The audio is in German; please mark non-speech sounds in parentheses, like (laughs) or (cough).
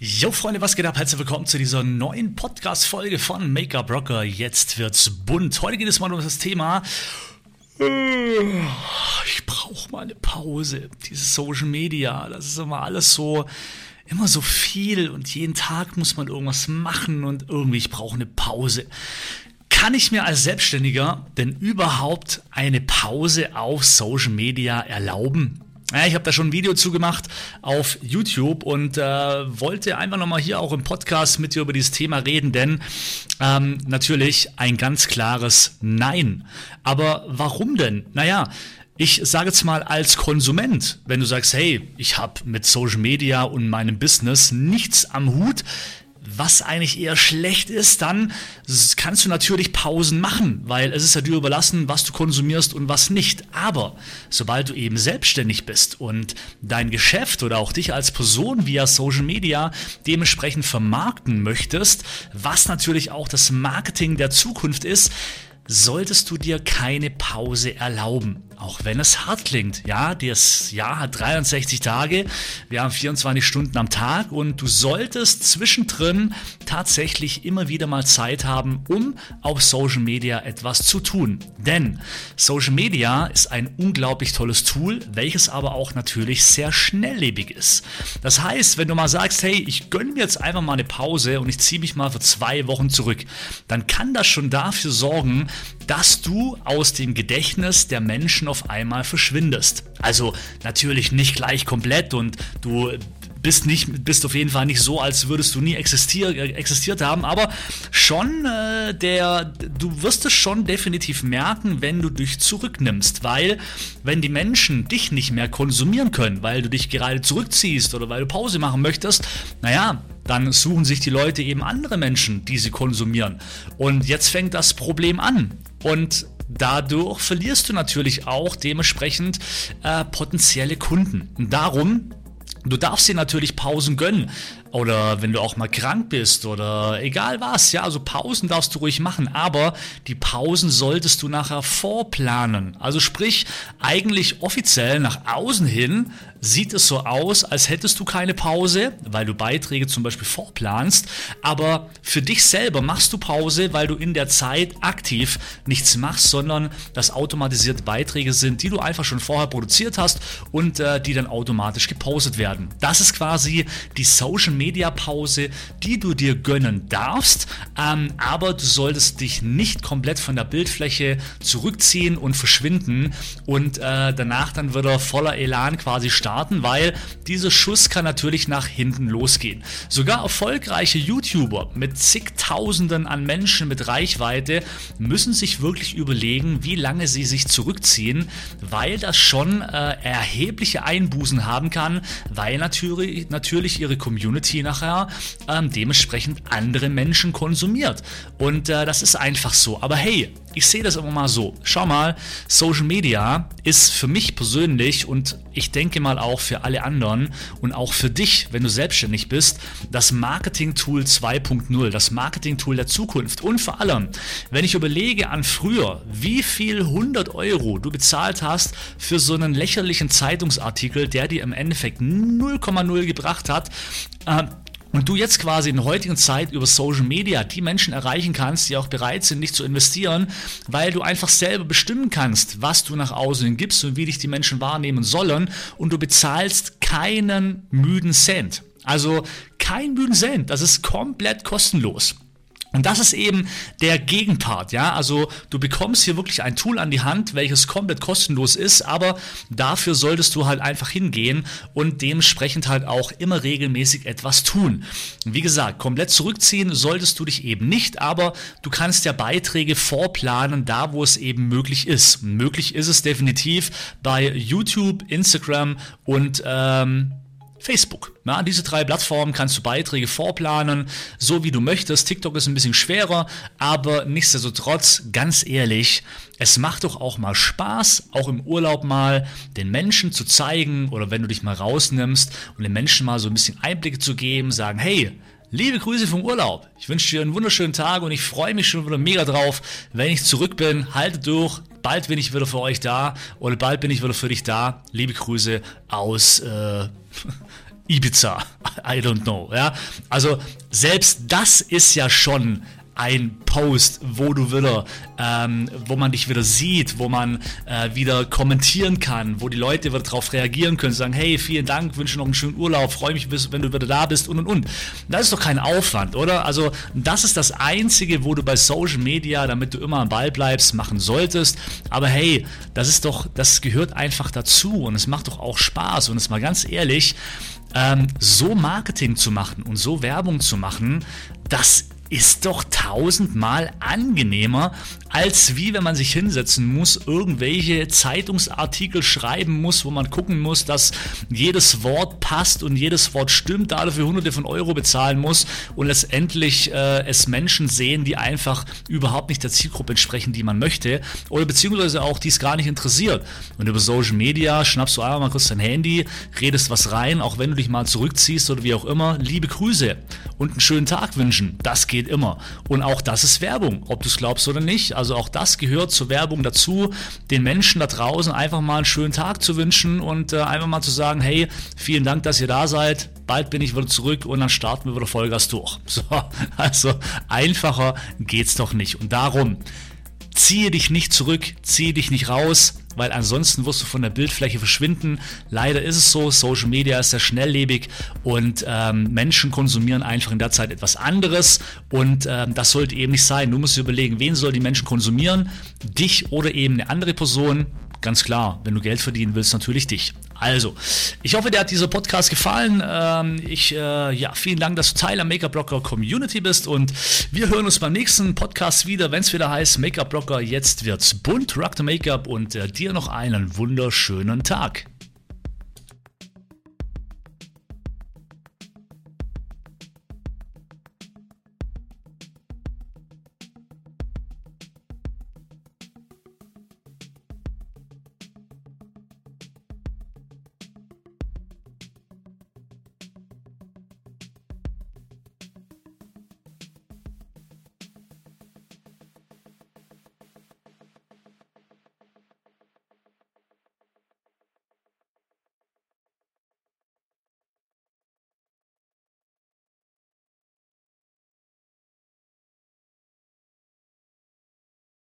Jo Freunde, was geht ab? Herzlich willkommen zu dieser neuen Podcast-Folge von Make-up Rocker. Jetzt wird's bunt. Heute geht es mal um das Thema. Ich brauche mal eine Pause. Dieses Social Media, das ist immer alles so, immer so viel und jeden Tag muss man irgendwas machen und irgendwie, ich brauche eine Pause. Kann ich mir als Selbstständiger denn überhaupt eine Pause auf Social Media erlauben? Ja, ich habe da schon ein Video zugemacht auf YouTube und äh, wollte einfach nochmal hier auch im Podcast mit dir über dieses Thema reden, denn ähm, natürlich ein ganz klares Nein. Aber warum denn? Naja, ich sage jetzt mal als Konsument, wenn du sagst, hey, ich habe mit Social Media und meinem Business nichts am Hut, was eigentlich eher schlecht ist, dann kannst du natürlich Pausen machen, weil es ist ja dir überlassen, was du konsumierst und was nicht. Aber sobald du eben selbstständig bist und dein Geschäft oder auch dich als Person via Social Media dementsprechend vermarkten möchtest, was natürlich auch das Marketing der Zukunft ist, solltest du dir keine Pause erlauben. Auch wenn es hart klingt. Ja, das Jahr hat 63 Tage, wir haben 24 Stunden am Tag und du solltest zwischendrin tatsächlich immer wieder mal Zeit haben, um auf Social Media etwas zu tun. Denn Social Media ist ein unglaublich tolles Tool, welches aber auch natürlich sehr schnelllebig ist. Das heißt, wenn du mal sagst, hey, ich gönne mir jetzt einfach mal eine Pause und ich ziehe mich mal für zwei Wochen zurück, dann kann das schon dafür sorgen, dass du aus dem Gedächtnis der Menschen auf einmal verschwindest. Also natürlich nicht gleich komplett und du bist nicht bist auf jeden Fall nicht so, als würdest du nie existier, existiert haben, aber schon äh, der du wirst es schon definitiv merken, wenn du dich zurücknimmst, weil wenn die Menschen dich nicht mehr konsumieren können, weil du dich gerade zurückziehst oder weil du Pause machen möchtest, naja, dann suchen sich die Leute eben andere Menschen, die sie konsumieren. Und jetzt fängt das Problem an. Und dadurch verlierst du natürlich auch dementsprechend äh, potenzielle Kunden. Und darum Du darfst dir natürlich Pausen gönnen. Oder wenn du auch mal krank bist oder egal was, ja, also Pausen darfst du ruhig machen, aber die Pausen solltest du nachher vorplanen. Also sprich, eigentlich offiziell nach außen hin sieht es so aus, als hättest du keine Pause, weil du Beiträge zum Beispiel vorplanst, aber für dich selber machst du Pause, weil du in der Zeit aktiv nichts machst, sondern das automatisierte Beiträge sind, die du einfach schon vorher produziert hast und äh, die dann automatisch gepostet werden. Das ist quasi die Social Media Pause, die du dir gönnen darfst, ähm, aber du solltest dich nicht komplett von der Bildfläche zurückziehen und verschwinden und äh, danach dann wieder voller Elan quasi starten starten, weil dieser Schuss kann natürlich nach hinten losgehen. Sogar erfolgreiche YouTuber mit zigtausenden an Menschen mit Reichweite müssen sich wirklich überlegen, wie lange sie sich zurückziehen, weil das schon äh, erhebliche Einbußen haben kann, weil natürlich, natürlich ihre Community nachher äh, dementsprechend andere Menschen konsumiert. Und äh, das ist einfach so. Aber hey, ich sehe das immer mal so. Schau mal, Social Media ist für mich persönlich und ich denke mal auch für alle anderen und auch für dich, wenn du selbstständig bist, das Marketing-Tool 2.0, das Marketing-Tool der Zukunft. Und vor allem, wenn ich überlege an früher, wie viel 100 Euro du bezahlt hast für so einen lächerlichen Zeitungsartikel, der dir im Endeffekt 0,0 gebracht hat, äh, und du jetzt quasi in der heutigen Zeit über Social Media die Menschen erreichen kannst, die auch bereit sind, nicht zu investieren, weil du einfach selber bestimmen kannst, was du nach außen gibst und wie dich die Menschen wahrnehmen sollen und du bezahlst keinen müden Cent. Also kein müden Cent, das ist komplett kostenlos. Und das ist eben der Gegenpart, ja. Also du bekommst hier wirklich ein Tool an die Hand, welches komplett kostenlos ist, aber dafür solltest du halt einfach hingehen und dementsprechend halt auch immer regelmäßig etwas tun. Wie gesagt, komplett zurückziehen solltest du dich eben nicht, aber du kannst ja Beiträge vorplanen, da wo es eben möglich ist. Möglich ist es definitiv bei YouTube, Instagram und ähm, Facebook. Ja, diese drei Plattformen kannst du Beiträge vorplanen, so wie du möchtest. TikTok ist ein bisschen schwerer, aber nichtsdestotrotz, ganz ehrlich, es macht doch auch mal Spaß, auch im Urlaub mal den Menschen zu zeigen oder wenn du dich mal rausnimmst und den Menschen mal so ein bisschen Einblicke zu geben, sagen, hey, Liebe Grüße vom Urlaub. Ich wünsche dir einen wunderschönen Tag und ich freue mich schon wieder mega drauf, wenn ich zurück bin. Halte durch. Bald bin ich wieder für euch da oder bald bin ich wieder für dich da. Liebe Grüße aus äh, Ibiza. (laughs) I don't know. Ja? Also selbst das ist ja schon ein Post, wo du wieder, ähm, wo man dich wieder sieht, wo man äh, wieder kommentieren kann, wo die Leute wieder darauf reagieren können, sagen, hey, vielen Dank, wünsche noch einen schönen Urlaub, freue mich, wenn du wieder da bist und und und. Das ist doch kein Aufwand, oder? Also das ist das Einzige, wo du bei Social Media, damit du immer am Ball bleibst, machen solltest. Aber hey, das ist doch, das gehört einfach dazu und es macht doch auch Spaß und es mal ganz ehrlich, ähm, so Marketing zu machen und so Werbung zu machen, das ist doch tausendmal angenehmer, als wie wenn man sich hinsetzen muss, irgendwelche Zeitungsartikel schreiben muss, wo man gucken muss, dass jedes Wort passt und jedes Wort stimmt, dafür hunderte von Euro bezahlen muss und letztendlich äh, es Menschen sehen, die einfach überhaupt nicht der Zielgruppe entsprechen, die man möchte oder beziehungsweise auch die es gar nicht interessiert. Und über Social Media schnappst du einfach mal kurz dein Handy, redest was rein, auch wenn du dich mal zurückziehst oder wie auch immer, liebe Grüße und einen schönen Tag wünschen. Das geht immer. Und auch das ist Werbung, ob du es glaubst oder nicht. Also auch das gehört zur Werbung dazu, den Menschen da draußen einfach mal einen schönen Tag zu wünschen und äh, einfach mal zu sagen, hey, vielen Dank, dass ihr da seid. Bald bin ich wieder zurück und dann starten wir wieder Vollgas durch. (laughs) So, also einfacher geht's doch nicht. Und darum ziehe dich nicht zurück, ziehe dich nicht raus, weil ansonsten wirst du von der Bildfläche verschwinden. Leider ist es so, Social Media ist sehr schnelllebig und ähm, Menschen konsumieren einfach in der Zeit etwas anderes und ähm, das sollte eben nicht sein. Du musst dir überlegen, wen soll die Menschen konsumieren? Dich oder eben eine andere Person? Ganz klar, wenn du Geld verdienen willst, natürlich dich. Also, ich hoffe, dir hat dieser Podcast gefallen. Ähm, ich, äh, ja, vielen Dank, dass du Teil der Make-up-Blogger Community bist und wir hören uns beim nächsten Podcast wieder, wenn es wieder heißt Make-up-Blogger, jetzt wird's bunt, rock the Make-up und äh, dir noch einen wunderschönen Tag.